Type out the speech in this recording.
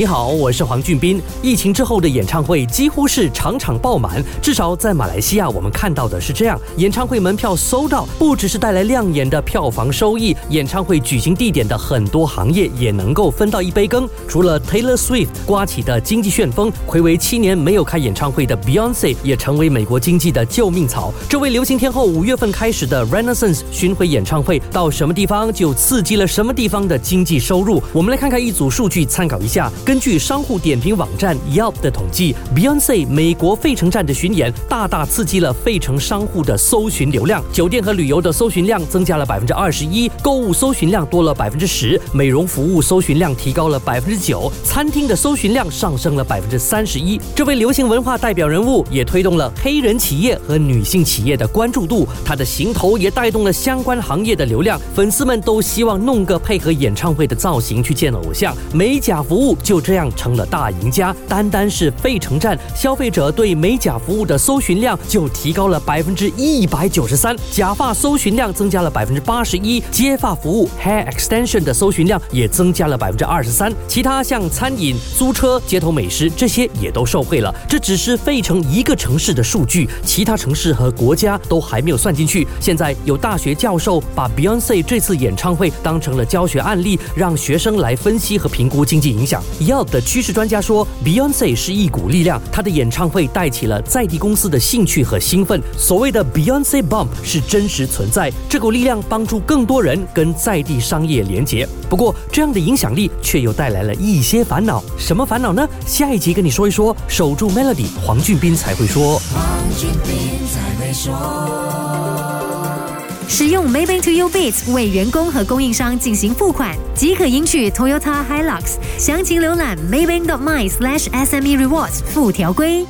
你好，我是黄俊斌。疫情之后的演唱会几乎是场场爆满，至少在马来西亚，我们看到的是这样：演唱会门票搜到，不只是带来亮眼的票房收益，演唱会举行地点的很多行业也能够分到一杯羹。除了 Taylor Swift 刮起的经济旋风，暌违七年没有开演唱会的 Beyonce 也成为美国经济的救命草。这位流行天后五月份开始的 Renaissance 巡回演唱会，到什么地方就刺激了什么地方的经济收入。我们来看看一组数据，参考一下。根据商户点评网站 Yelp 的统计，Beyonce 美国费城站的巡演大大刺激了费城商户的搜寻流量，酒店和旅游的搜寻量增加了百分之二十一，购物搜寻量多了百分之十，美容服务搜寻量提高了百分之九，餐厅的搜寻量上升了百分之三十一。这位流行文化代表人物也推动了黑人企业和女性企业的关注度，他的行头也带动了相关行业的流量，粉丝们都希望弄个配合演唱会的造型去见偶像，美甲服务就。这样成了大赢家。单单是费城站，消费者对美甲服务的搜寻量就提高了百分之一百九十三，假发搜寻量增加了百分之八十一，接发服务 hair extension 的搜寻量也增加了百分之二十三。其他像餐饮、租车、街头美食这些也都受惠了。这只是费城一个城市的数据，其他城市和国家都还没有算进去。现在有大学教授把 Beyonce 这次演唱会当成了教学案例，让学生来分析和评估经济影响。Yelp 的趋势专家说，Beyonce 是一股力量，她的演唱会带起了在地公司的兴趣和兴奋。所谓的 Beyonce Bump 是真实存在，这股力量帮助更多人跟在地商业连结。不过，这样的影响力却又带来了一些烦恼。什么烦恼呢？下一集跟你说一说。守住 Melody，黄俊斌才会说。黄俊斌才会说。使用 Maybank To You Beats 为员工和供应商进行付款，即可赢取 Toyota Hilux。详情浏览 maybank.my/sme rewards 附条规。